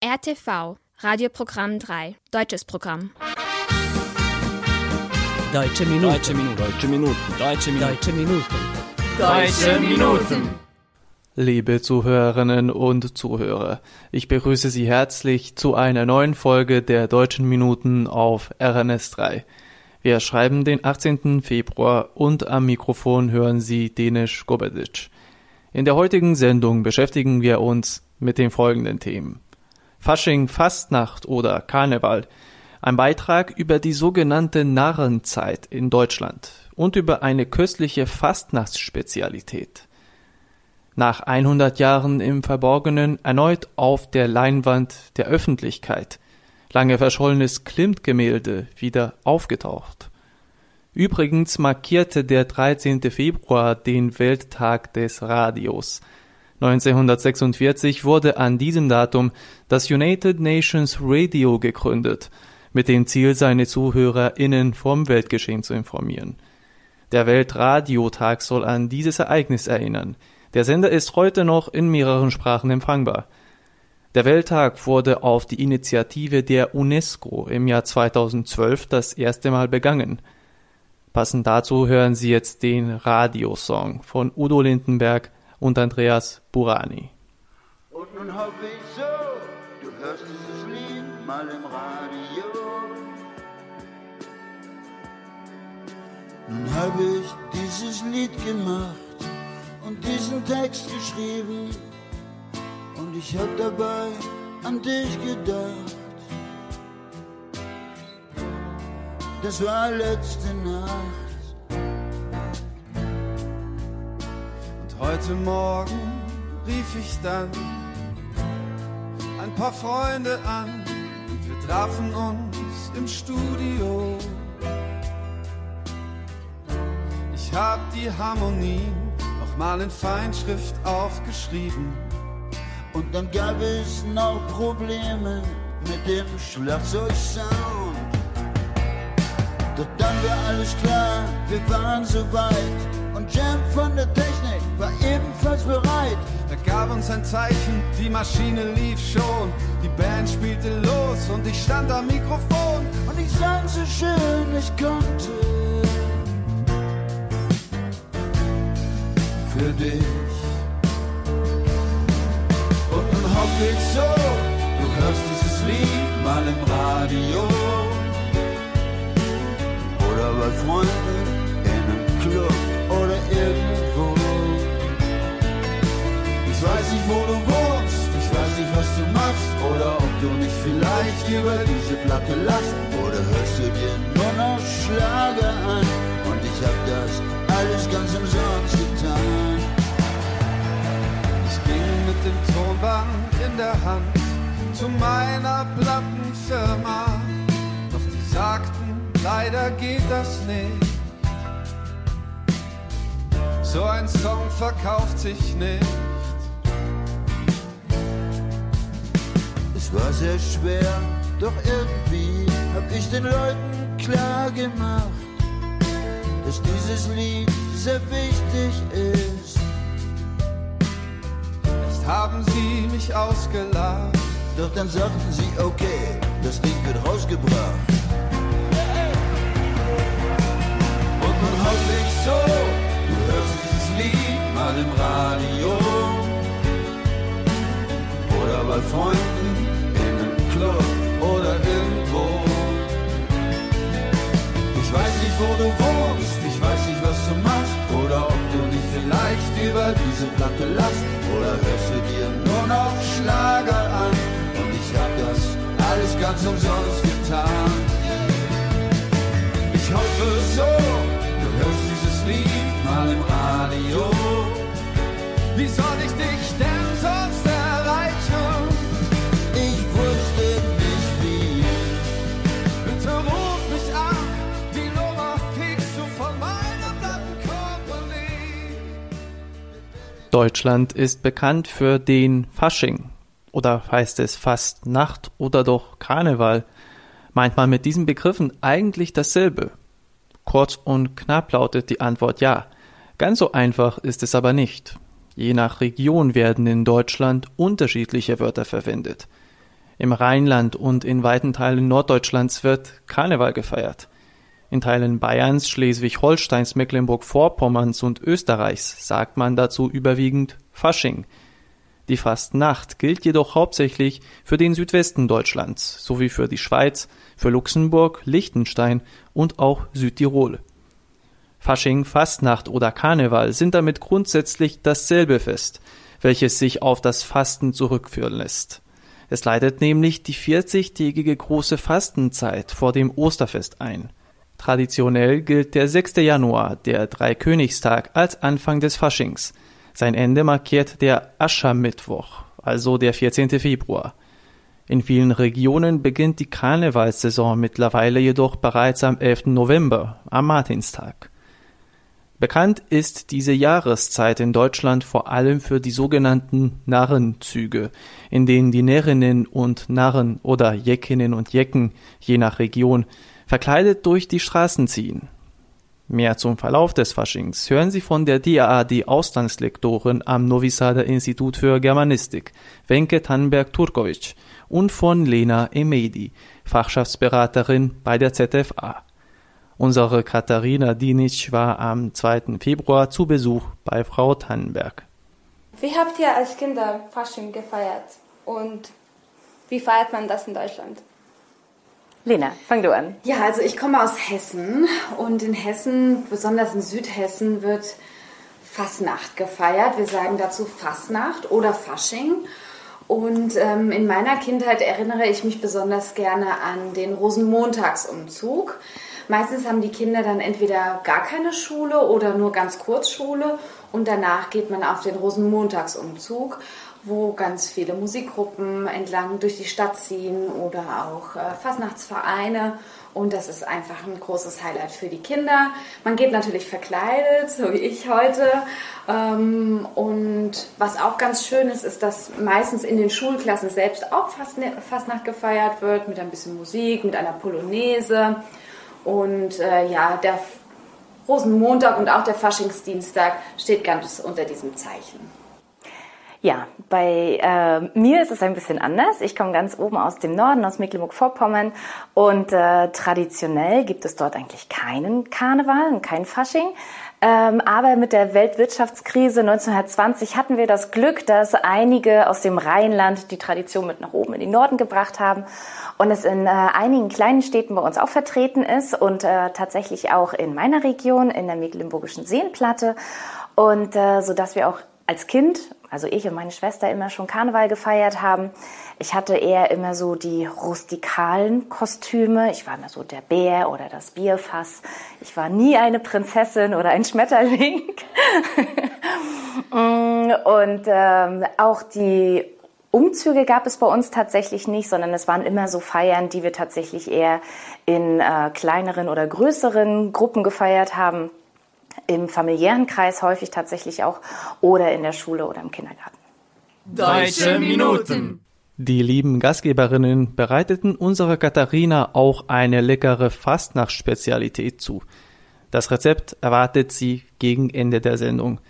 RTV, Radioprogramm 3, deutsches Programm. Deutsche Minuten. Deutsche Minuten. Deutsche Minuten. Deutsche Minuten. Deutsche Minuten. Deutsche Minuten. Liebe Zuhörerinnen und Zuhörer, ich begrüße Sie herzlich zu einer neuen Folge der Deutschen Minuten auf RNS 3. Wir schreiben den 18. Februar und am Mikrofon hören Sie Denisch Gobedic. In der heutigen Sendung beschäftigen wir uns mit den folgenden Themen. Fasching, Fastnacht oder Karneval, ein Beitrag über die sogenannte Narrenzeit in Deutschland und über eine köstliche Fastnachtsspezialität. Nach 100 Jahren im Verborgenen erneut auf der Leinwand der Öffentlichkeit, lange verschollenes Klimt-Gemälde wieder aufgetaucht. Übrigens markierte der 13. Februar den Welttag des Radios. 1946 wurde an diesem Datum das United Nations Radio gegründet, mit dem Ziel, seine ZuhörerInnen vom Weltgeschehen zu informieren. Der Weltradiotag soll an dieses Ereignis erinnern. Der Sender ist heute noch in mehreren Sprachen empfangbar. Der Welttag wurde auf die Initiative der UNESCO im Jahr 2012 das erste Mal begangen. Passend dazu hören Sie jetzt den Radiosong von Udo Lindenberg und Andreas Burani. Und nun hoffe ich so, du hörst dieses Lied mal im Radio. Nun habe ich dieses Lied gemacht und diesen Text geschrieben und ich hab dabei an dich gedacht. Das war letzte Nacht. Heute Morgen rief ich dann ein paar Freunde an und wir trafen uns im Studio. Ich hab die Harmonien nochmal in Feinschrift aufgeschrieben. Und dann gab es noch Probleme mit dem Schlagzeugsound. Doch dann war alles klar, wir waren soweit. Und Jam von der Technik war ebenfalls bereit. Er gab uns ein Zeichen, die Maschine lief schon. Die Band spielte los und ich stand am Mikrofon. Und ich sang so schön ich konnte. Für dich. Und nun hoffe ich so, du hörst dieses Lied mal im Radio. Oder bei Freunden wo du wohnst, ich weiß nicht, was du machst. Oder ob du nicht vielleicht über diese Platte lachst. Oder hörst du dir nur noch Schlager an. Und ich hab das alles ganz umsonst getan. Ich ging mit dem Tonband in der Hand zu meiner Plattenfirma. Doch die sagten, leider geht das nicht. So ein Song verkauft sich nicht. Es war sehr schwer, doch irgendwie hab ich den Leuten klar gemacht, dass dieses Lied sehr wichtig ist. Erst haben sie mich ausgelacht. Doch dann sagten sie, okay, das Ding wird rausgebracht. Und nun hoffe ich so, du hörst dieses Lied mal im Radio. Oder bei Freunden wo du wohnst, ich weiß nicht, was du machst. Oder ob du nicht vielleicht über diese Platte lachst. Oder hörst du dir nur noch Schlager an. Und ich hab das alles ganz umsonst getan. Ich hoffe so, du hörst dieses Lied mal im Radio. Wie soll ich dich denn Deutschland ist bekannt für den Fasching. Oder heißt es Fastnacht oder doch Karneval? Meint man mit diesen Begriffen eigentlich dasselbe? Kurz und knapp lautet die Antwort ja. Ganz so einfach ist es aber nicht. Je nach Region werden in Deutschland unterschiedliche Wörter verwendet. Im Rheinland und in weiten Teilen Norddeutschlands wird Karneval gefeiert. In Teilen Bayerns, Schleswig-Holsteins, Mecklenburg-Vorpommerns und Österreichs sagt man dazu überwiegend Fasching. Die Fastnacht gilt jedoch hauptsächlich für den Südwesten Deutschlands sowie für die Schweiz, für Luxemburg, Liechtenstein und auch Südtirol. Fasching, Fastnacht oder Karneval sind damit grundsätzlich dasselbe Fest, welches sich auf das Fasten zurückführen lässt. Es leitet nämlich die 40-tägige große Fastenzeit vor dem Osterfest ein. Traditionell gilt der 6. Januar, der Dreikönigstag, als Anfang des Faschings – sein Ende markiert der Aschermittwoch, also der 14. Februar. In vielen Regionen beginnt die Karnevalssaison mittlerweile jedoch bereits am 11. November, am Martinstag. Bekannt ist diese Jahreszeit in Deutschland vor allem für die sogenannten Narrenzüge, in denen die Närrinnen und Narren oder Jeckinnen und Jecken, je nach Region, verkleidet durch die Straßen ziehen. Mehr zum Verlauf des Faschings hören Sie von der DAAD Auslandslektorin am Novi Sada Institut für Germanistik, Wenke Tannenberg-Turkovic und von Lena Emedi, Fachschaftsberaterin bei der ZFA. Unsere Katharina Dinic war am 2. Februar zu Besuch bei Frau Tannenberg. Wie habt ihr als Kinder Fasching gefeiert und wie feiert man das in Deutschland? Lena, fang du an. Ja, also ich komme aus Hessen und in Hessen, besonders in Südhessen, wird Fasnacht gefeiert. Wir sagen dazu Fasnacht oder Fasching. Und ähm, in meiner Kindheit erinnere ich mich besonders gerne an den Rosenmontagsumzug. Meistens haben die Kinder dann entweder gar keine Schule oder nur ganz kurz Schule und danach geht man auf den Rosenmontagsumzug wo ganz viele Musikgruppen entlang durch die Stadt ziehen oder auch äh, Fasnachtsvereine. Und das ist einfach ein großes Highlight für die Kinder. Man geht natürlich verkleidet, so wie ich heute. Ähm, und was auch ganz schön ist, ist, dass meistens in den Schulklassen selbst auch Fastnacht gefeiert wird, mit ein bisschen Musik, mit einer Polonaise. Und äh, ja, der Rosenmontag und auch der Faschingsdienstag steht ganz unter diesem Zeichen. Ja, bei äh, mir ist es ein bisschen anders. Ich komme ganz oben aus dem Norden, aus Mecklenburg-Vorpommern und äh, traditionell gibt es dort eigentlich keinen Karneval und kein Fasching. Ähm, aber mit der Weltwirtschaftskrise 1920 hatten wir das Glück, dass einige aus dem Rheinland die Tradition mit nach oben in den Norden gebracht haben und es in äh, einigen kleinen Städten bei uns auch vertreten ist und äh, tatsächlich auch in meiner Region, in der Mecklenburgischen Seenplatte und äh, so dass wir auch als Kind also ich und meine Schwester immer schon Karneval gefeiert haben. Ich hatte eher immer so die rustikalen Kostüme. Ich war immer so der Bär oder das Bierfass. Ich war nie eine Prinzessin oder ein Schmetterling. und ähm, auch die Umzüge gab es bei uns tatsächlich nicht, sondern es waren immer so Feiern, die wir tatsächlich eher in äh, kleineren oder größeren Gruppen gefeiert haben im familiären Kreis häufig tatsächlich auch oder in der Schule oder im Kindergarten. Deutsche Minuten. Die lieben Gastgeberinnen bereiteten unserer Katharina auch eine leckere Fastnachtsspezialität zu. Das Rezept erwartet sie gegen Ende der Sendung.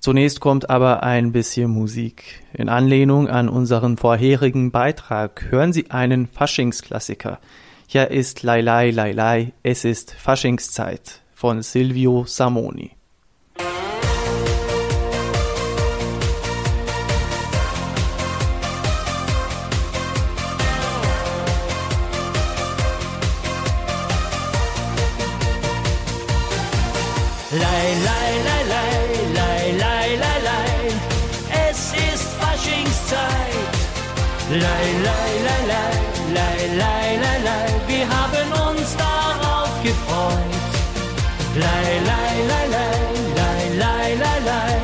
Zunächst kommt aber ein bisschen Musik. In Anlehnung an unseren vorherigen Beitrag hören Sie einen Faschingsklassiker. Hier ist Lailai Lailai, es ist Faschingszeit von Silvio Samoni. Lei, Lei, lei, lei, lei, lei, lei,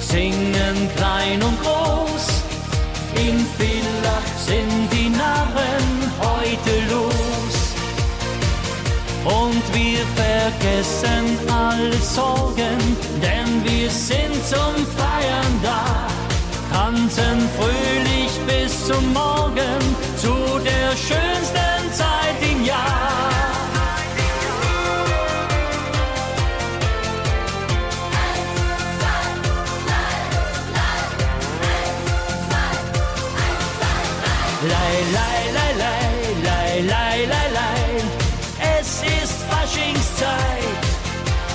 singen klein und groß. In Villach sind die Narren heute los. Und wir vergessen alle Sorgen, denn wir sind zum Feiern da. Tanzen fröhlich bis zum Morgen zu der schönsten Zeit im Jahr.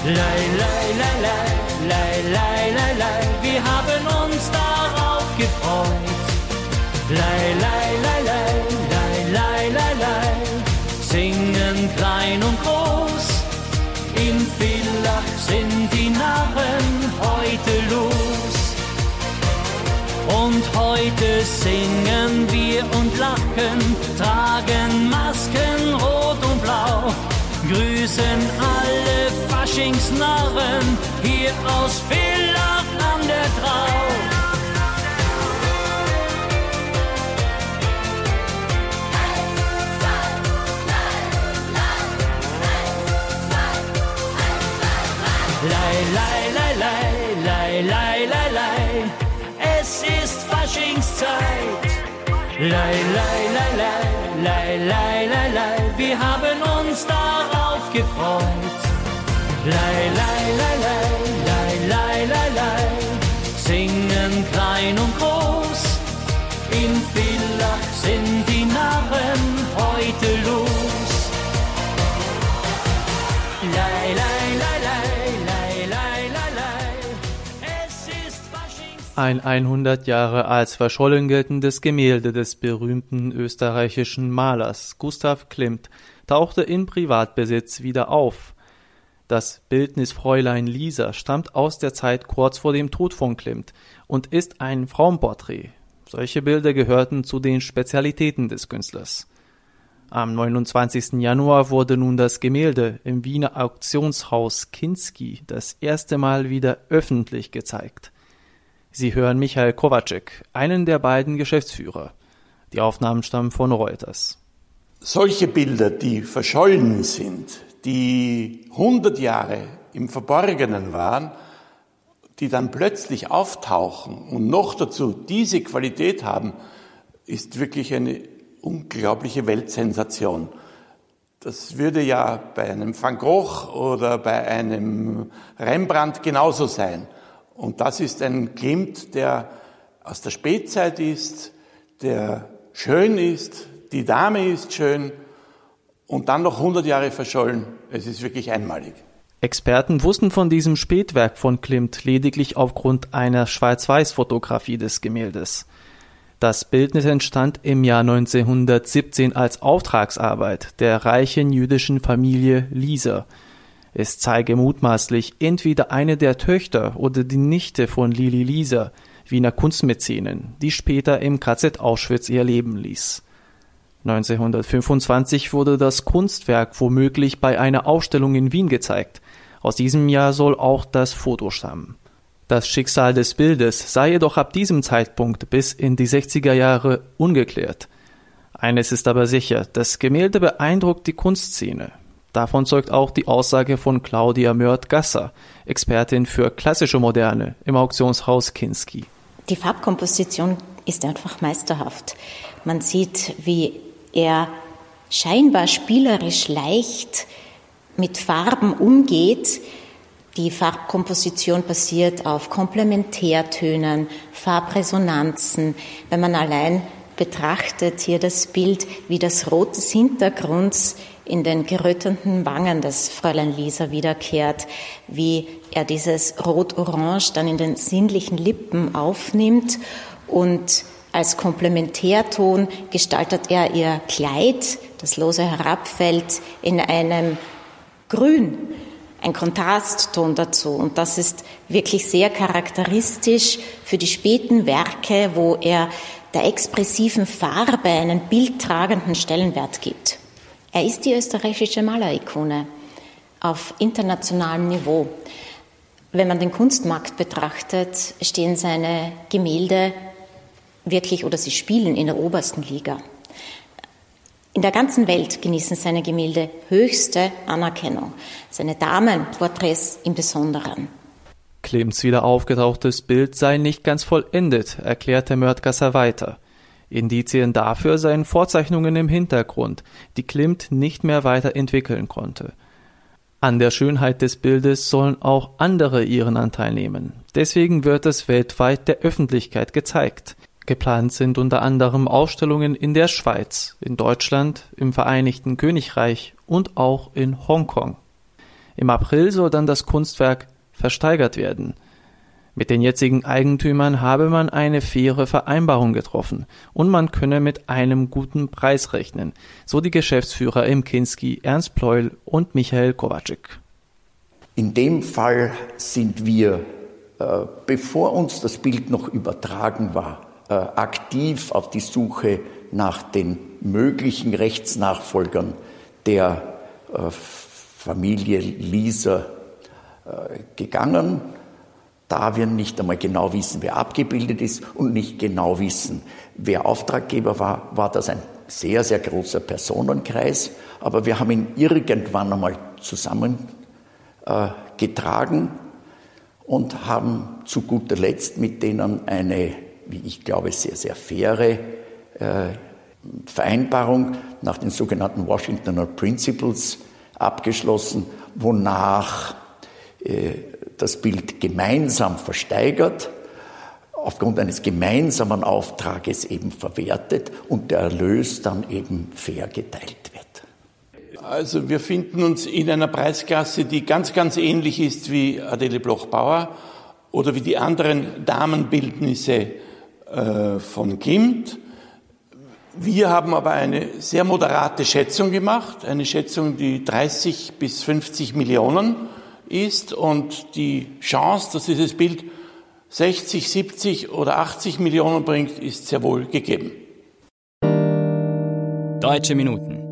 Lei, lei, lei, lei, lei, lei, lei, lei. Wir haben uns darauf gefreut. Lei, lei, lei, lei, lei, lei, lei, lei. Singen klein und groß. In Villach sind die Narren heute los. Und heute singen wir und lachen, tragen Masken rot und blau, grüßen alle Faschingsnarren hier aus Villach an der Drau. Lei, lei, lei, lei, lei, lei, lei, lei. Es ist Faschingszeit. Lei, lei, lei, lei, lei, lei, lei, lei. Wir haben uns darauf gefreut. Lei, lei, lei, lei, lei, lei, lei. Singen klein und groß. In Villach sind die Narren heute los. Lei, lei, lei, lei, lei, lei, lei. Es ist Faschingszeit. Ein 100 Jahre als verschollen geltendes Gemälde des berühmten österreichischen Malers Gustav Klimt tauchte in Privatbesitz wieder auf. Das Bildnis Fräulein Lisa stammt aus der Zeit kurz vor dem Tod von Klimt und ist ein Frauenporträt. Solche Bilder gehörten zu den Spezialitäten des Künstlers. Am 29. Januar wurde nun das Gemälde im Wiener Auktionshaus Kinski das erste Mal wieder öffentlich gezeigt. Sie hören Michael Kowacek, einen der beiden Geschäftsführer. Die Aufnahmen stammen von Reuters. Solche Bilder, die verschollen sind, die 100 Jahre im Verborgenen waren, die dann plötzlich auftauchen und noch dazu diese Qualität haben, ist wirklich eine unglaubliche Weltsensation. Das würde ja bei einem Van Gogh oder bei einem Rembrandt genauso sein. Und das ist ein Klimt, der aus der Spätzeit ist, der schön ist, die Dame ist schön und dann noch 100 Jahre verschollen. Es ist wirklich einmalig. Experten wussten von diesem Spätwerk von Klimt lediglich aufgrund einer Schwarz-Weiß-Fotografie des Gemäldes. Das Bildnis entstand im Jahr 1917 als Auftragsarbeit der reichen jüdischen Familie Lieser. Es zeige mutmaßlich entweder eine der Töchter oder die Nichte von Lili Lieser, Wiener Kunstmäzenin, die später im KZ Auschwitz ihr Leben ließ. 1925 wurde das Kunstwerk womöglich bei einer Ausstellung in Wien gezeigt. Aus diesem Jahr soll auch das Foto stammen. Das Schicksal des Bildes sei jedoch ab diesem Zeitpunkt bis in die 60er Jahre ungeklärt. Eines ist aber sicher, das Gemälde beeindruckt die Kunstszene. Davon zeugt auch die Aussage von Claudia Mörth-Gasser, Expertin für klassische Moderne im Auktionshaus Kinski. Die Farbkomposition ist einfach meisterhaft. Man sieht, wie er scheinbar spielerisch leicht mit Farben umgeht. Die Farbkomposition basiert auf Komplementärtönen, Farbresonanzen. Wenn man allein betrachtet hier das Bild, wie das Rot des Hintergrunds in den gerötenden Wangen des Fräulein Lisa wiederkehrt, wie er dieses Rot-Orange dann in den sinnlichen Lippen aufnimmt und als Komplementärton gestaltet er ihr Kleid, das lose herabfällt, in einem Grün, ein Kontrastton dazu. Und das ist wirklich sehr charakteristisch für die späten Werke, wo er der expressiven Farbe einen bildtragenden Stellenwert gibt. Er ist die österreichische Malerikone auf internationalem Niveau. Wenn man den Kunstmarkt betrachtet, stehen seine Gemälde wirklich oder sie spielen in der obersten Liga. In der ganzen Welt genießen seine Gemälde höchste Anerkennung, seine Damenporträts im Besonderen. Klimts wieder aufgetauchtes Bild sei nicht ganz vollendet, erklärte Mörtgasser weiter. Indizien dafür seien Vorzeichnungen im Hintergrund, die Klimt nicht mehr weiterentwickeln konnte. An der Schönheit des Bildes sollen auch andere ihren Anteil nehmen. Deswegen wird es weltweit der Öffentlichkeit gezeigt. Geplant sind unter anderem Ausstellungen in der Schweiz, in Deutschland, im Vereinigten Königreich und auch in Hongkong. Im April soll dann das Kunstwerk versteigert werden. Mit den jetzigen Eigentümern habe man eine faire Vereinbarung getroffen und man könne mit einem guten Preis rechnen, so die Geschäftsführer im Kinski Ernst Pleul und Michael Kowacik. In dem Fall sind wir, äh, bevor uns das Bild noch übertragen war, aktiv auf die Suche nach den möglichen Rechtsnachfolgern der äh, Familie Lieser gegangen da wir nicht einmal genau wissen, wer abgebildet ist und nicht genau wissen, wer Auftraggeber war, war das ein sehr, sehr großer Personenkreis. Aber wir haben ihn irgendwann einmal zusammengetragen äh, und haben zu guter Letzt mit denen eine, wie ich glaube, sehr, sehr faire äh, Vereinbarung nach den sogenannten Washingtoner Principles abgeschlossen, wonach äh, das Bild gemeinsam versteigert, aufgrund eines gemeinsamen Auftrages eben verwertet und der Erlös dann eben fair geteilt wird. Also wir finden uns in einer Preisklasse, die ganz, ganz ähnlich ist wie Adele Bloch-Bauer oder wie die anderen Damenbildnisse äh, von Klimt. Wir haben aber eine sehr moderate Schätzung gemacht, eine Schätzung, die 30 bis 50 Millionen ist und die Chance, dass dieses Bild 60, 70 oder 80 Millionen bringt, ist sehr wohl gegeben. Deutsche Minuten.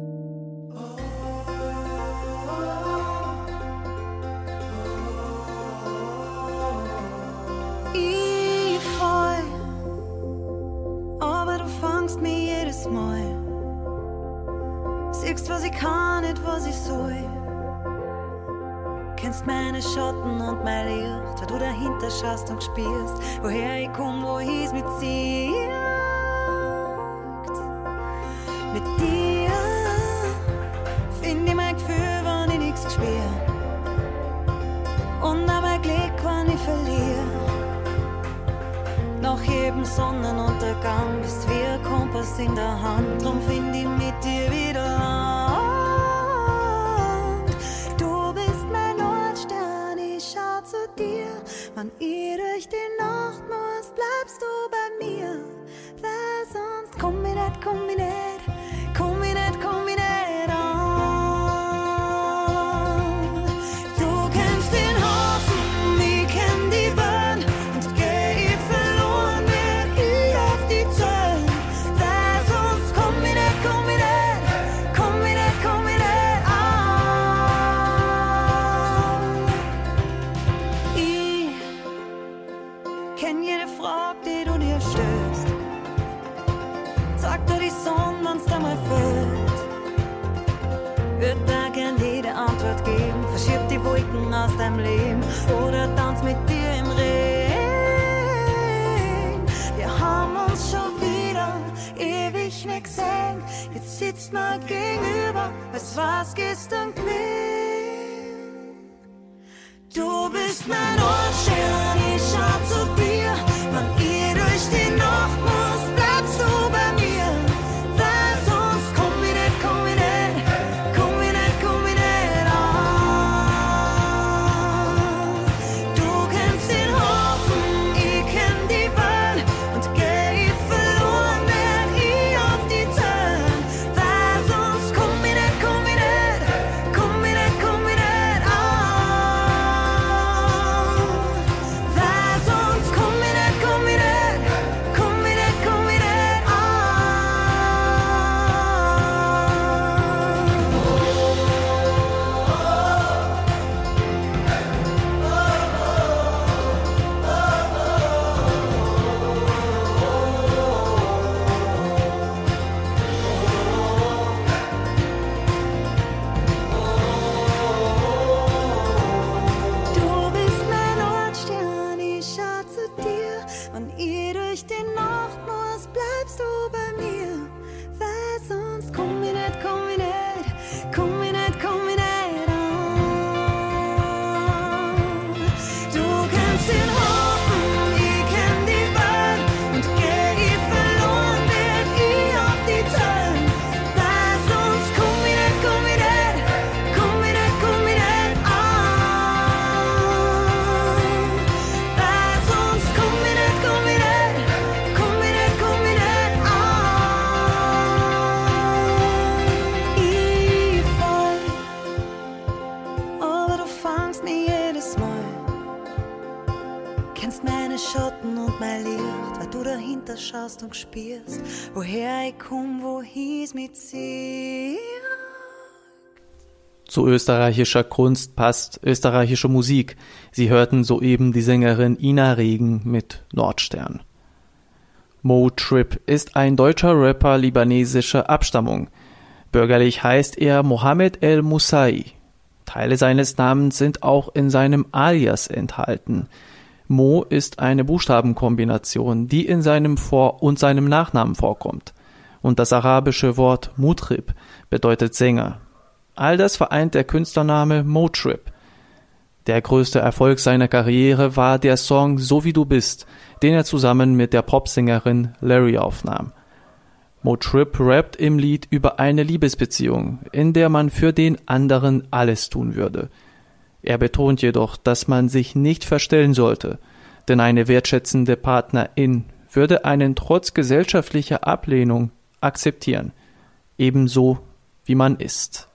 Siehst, was ich kann, nicht was ich soll kennst meine Schatten und mein Licht, weil du dahinter schaust und spürst, woher ich komm, wo es mit zieht. Mit dir find ich mein Gefühl, wenn ich nichts spür. Und mein Glück, wenn ich verliere. Nach jedem Sonnenuntergang bist wie ein Kompass in der Hand, drum find ich mit dir Zu österreichischer Kunst passt österreichische Musik. Sie hörten soeben die Sängerin Ina Regen mit Nordstern. Mo Trip ist ein deutscher Rapper libanesischer Abstammung. Bürgerlich heißt er Mohammed El Musai. Teile seines Namens sind auch in seinem Alias enthalten. Mo ist eine Buchstabenkombination, die in seinem Vor- und seinem Nachnamen vorkommt. Und das arabische Wort Mutrib bedeutet Sänger. All das vereint der Künstlername Motrip. Der größte Erfolg seiner Karriere war der Song So wie du bist, den er zusammen mit der Popsängerin Larry aufnahm. Motrip rappt im Lied über eine Liebesbeziehung, in der man für den anderen alles tun würde. Er betont jedoch, dass man sich nicht verstellen sollte, denn eine wertschätzende Partnerin würde einen trotz gesellschaftlicher Ablehnung akzeptieren, ebenso wie man ist.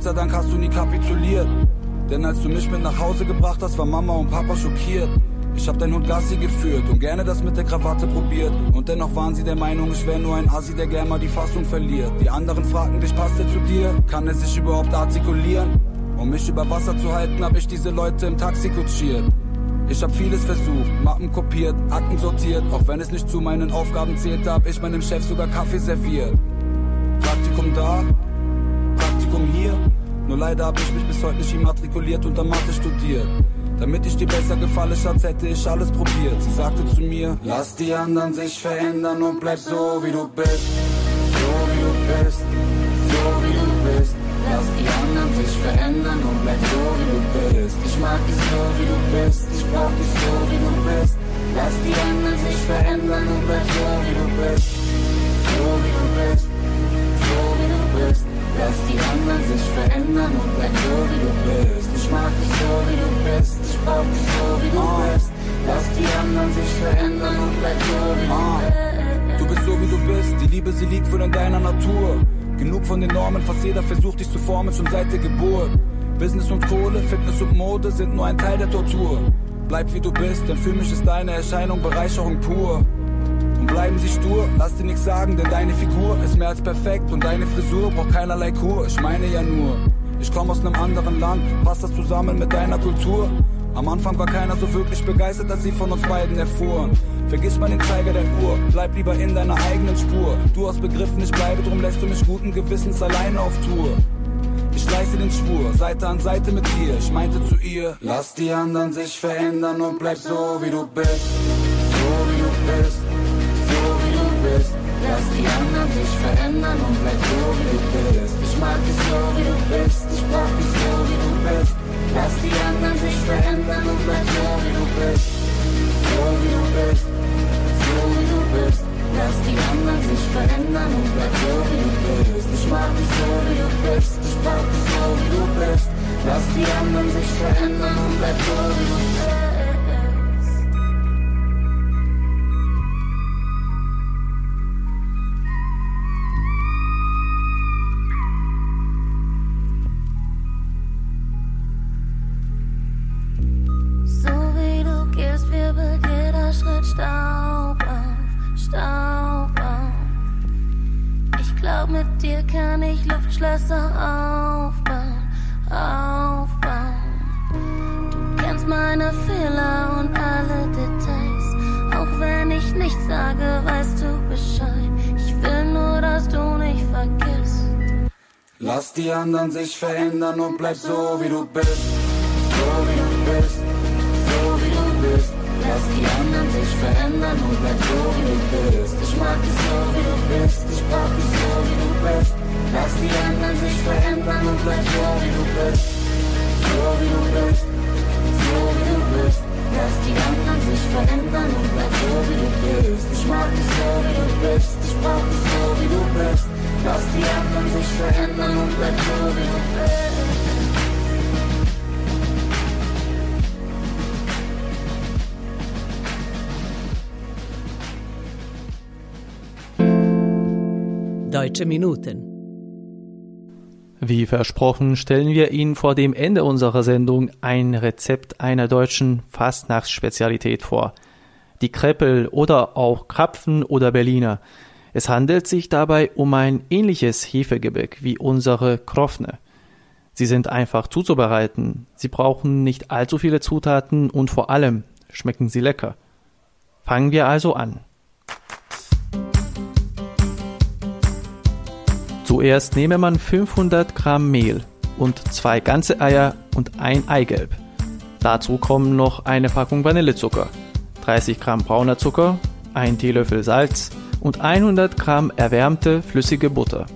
Gott sei Dank hast du nie kapituliert. Denn als du mich mit nach Hause gebracht hast, war Mama und Papa schockiert. Ich hab dein Hund Gassi geführt und gerne das mit der Krawatte probiert. Und dennoch waren sie der Meinung, ich wär nur ein Assi, der gern mal die Fassung verliert. Die anderen fragten dich, passt er zu dir? Kann er sich überhaupt artikulieren? Um mich über Wasser zu halten, hab ich diese Leute im Taxi kutschiert. Ich hab vieles versucht, Mappen kopiert, Akten sortiert. Auch wenn es nicht zu meinen Aufgaben zählte, hab ich meinem Chef sogar Kaffee serviert. Praktikum da, Praktikum hier. Nur leider hab ich mich bis heute nicht immatrikuliert und dann Mathe studiert. Damit ich dir besser gefalle, Schatz, hätte ich alles probiert. Sie sagte zu mir, lass die anderen sich verändern und bleib so wie du bist. So wie du bist, von den Normen, fast jeder versucht dich zu formen, schon seit der Geburt. Business und Kohle, Fitness und Mode sind nur ein Teil der Tortur. Bleib wie du bist, denn für mich ist deine Erscheinung Bereicherung pur. Und bleiben sie stur, lass dir nichts sagen, denn deine Figur ist mehr als perfekt und deine Frisur braucht keinerlei Kur. Ich meine ja nur, ich komme aus einem anderen Land, passt das zusammen mit deiner Kultur? Am Anfang war keiner so wirklich begeistert, als sie von uns beiden erfuhren. Vergiss mal den Zeiger der Uhr, bleib lieber in deiner eigenen Spur. Du hast begriffen, ich bleibe, drum lässt du mich guten Gewissens alleine auf Tour. Ich leiste den Schwur, Seite an Seite mit dir. Ich meinte zu ihr, lass die anderen sich verändern und bleib so wie du bist. So wie du bist bist. Lass die anderen sich verändern und bleib so wie du bist. Ich mag dich so wie du bist, ich brauch dich so wie du bist. Lass die anderen sich verändern und bleib so wie du bist. So wie du bist, so wie du bist. Lass die anderen sich verändern und bleib so wie du bist. Ich mag dich so wie du bist, ich brauch dich so wie du bist. Lass die anderen sich verändern und bleib so wie du bist. Luftschlösser aufbauen, aufbauen. Du kennst meine Fehler und alle Details. Auch wenn ich nichts sage, weißt du Bescheid. Ich will nur, dass du nicht vergisst. Lass die anderen sich verändern und bleib so wie du bist. So wie du bist, so wie du bist. Lass die anderen sich verändern und bleib so wie du bist. Ich mag dich so wie du bist, ich brauch dich so wie du bist. Lass die anderen sich verändern und bleib so wie du bist So wie du bist, so wie du bist Lass die anderen sich verändern und bleib so wie du bist Ich mag dich so wie du bist, ich brauch dich so wie du bist Lass die anderen sich verändern und bleib so wie du bist Deutsche Minuten. Wie versprochen stellen wir Ihnen vor dem Ende unserer Sendung ein Rezept einer deutschen Fastnachtsspezialität vor. Die Kreppel oder auch Krapfen oder Berliner. Es handelt sich dabei um ein ähnliches Hefegebäck wie unsere Krofne. Sie sind einfach zuzubereiten. Sie brauchen nicht allzu viele Zutaten und vor allem schmecken sie lecker. Fangen wir also an. Zuerst nehme man 500 Gramm Mehl und zwei ganze Eier und ein Eigelb. Dazu kommen noch eine Packung Vanillezucker, 30 Gramm brauner Zucker, ein Teelöffel Salz und 100 Gramm erwärmte flüssige Butter.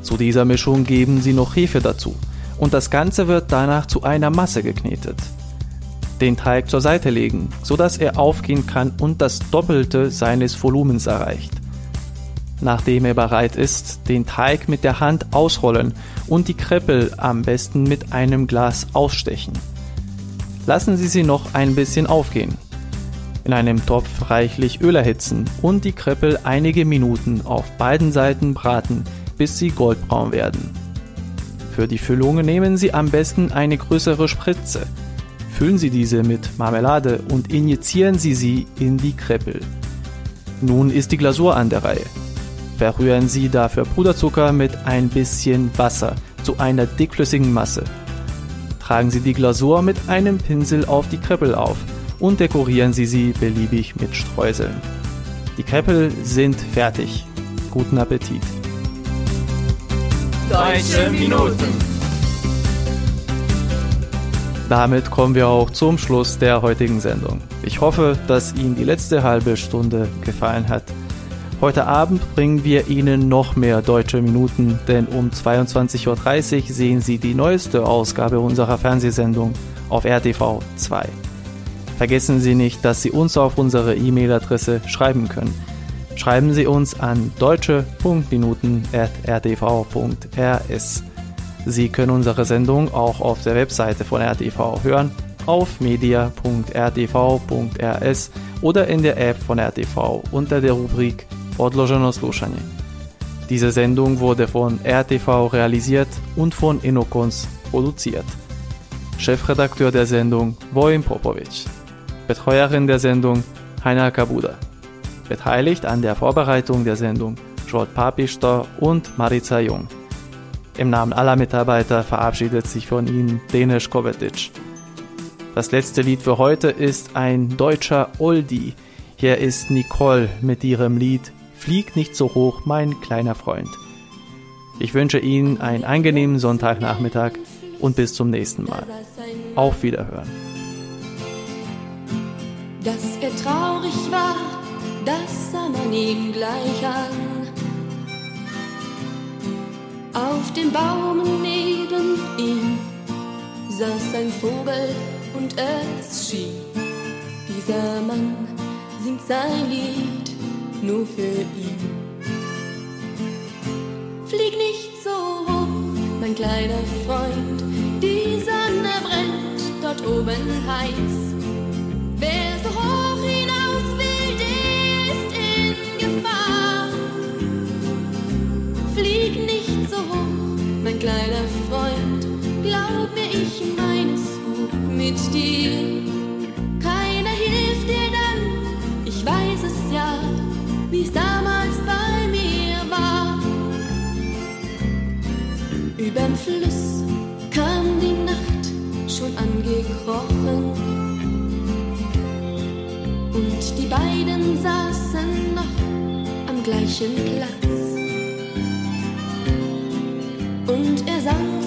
Zu dieser Mischung geben Sie noch Hefe dazu und das Ganze wird danach zu einer Masse geknetet. Den Teig zur Seite legen, sodass er aufgehen kann und das Doppelte seines Volumens erreicht. Nachdem er bereit ist, den Teig mit der Hand ausrollen und die Kreppel am besten mit einem Glas ausstechen. Lassen Sie sie noch ein bisschen aufgehen. In einem Topf reichlich Öl erhitzen und die Kreppel einige Minuten auf beiden Seiten braten, bis sie goldbraun werden. Für die Füllung nehmen Sie am besten eine größere Spritze. Füllen Sie diese mit Marmelade und injizieren Sie sie in die Kreppel. Nun ist die Glasur an der Reihe. Verrühren Sie dafür Puderzucker mit ein bisschen Wasser zu einer dickflüssigen Masse. Tragen Sie die Glasur mit einem Pinsel auf die Kreppel auf und dekorieren Sie sie beliebig mit Streuseln. Die Kreppel sind fertig. Guten Appetit! Deutsche Minuten. Damit kommen wir auch zum Schluss der heutigen Sendung. Ich hoffe, dass Ihnen die letzte halbe Stunde gefallen hat. Heute Abend bringen wir Ihnen noch mehr deutsche Minuten, denn um 22.30 Uhr sehen Sie die neueste Ausgabe unserer Fernsehsendung auf RTV 2. Vergessen Sie nicht, dass Sie uns auf unsere E-Mail-Adresse schreiben können. Schreiben Sie uns an deutsche.minuten.rtv.rs. Sie können unsere Sendung auch auf der Webseite von RTV hören, auf media.rtv.rs oder in der App von RTV unter der Rubrik Odloženo slušanje. Diese Sendung wurde von RTV realisiert und von Inokons produziert. Chefredakteur der Sendung Vojin Popovic. Betreuerin der Sendung Heiner Kabuda. Beteiligt an der Vorbereitung der Sendung Jod Papister und Marica Jung. Im Namen aller Mitarbeiter verabschiedet sich von Ihnen Denis Kovetic. Das letzte Lied für heute ist ein deutscher Oldie. Hier ist Nicole mit ihrem Lied Flieg nicht so hoch, mein kleiner Freund. Ich wünsche Ihnen einen angenehmen Sonntagnachmittag und bis zum nächsten Mal. Auf Wiederhören. Dass er traurig war, das sah man ihm gleich an. Auf dem Baum neben ihm saß ein Vogel und es schien, dieser Mann singt sein Lied nur für ihn. Flieg nicht so hoch, mein kleiner Freund, die Sonne brennt dort oben heiß. Wer so hoch hinaus will, der ist in Gefahr. Flieg nicht so hoch, mein kleiner Freund, glaub mir, ich meine es gut mit dir. Überm Fluss kam die Nacht schon angekrochen. Und die beiden saßen noch am gleichen Platz. Und er sang